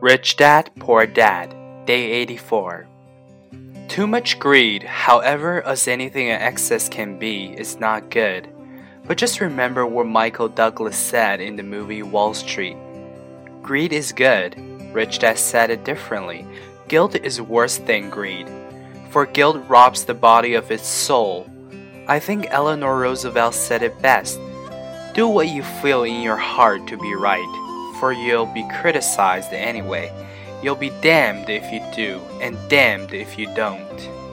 Rich Dad, Poor Dad, Day 84. Too much greed, however as anything in excess can be, is not good. But just remember what Michael Douglas said in the movie Wall Street. Greed is good. Rich Dad said it differently. Guilt is worse than greed, for guilt robs the body of its soul. I think Eleanor Roosevelt said it best. Do what you feel in your heart to be right for you'll be criticized anyway. You'll be damned if you do, and damned if you don't.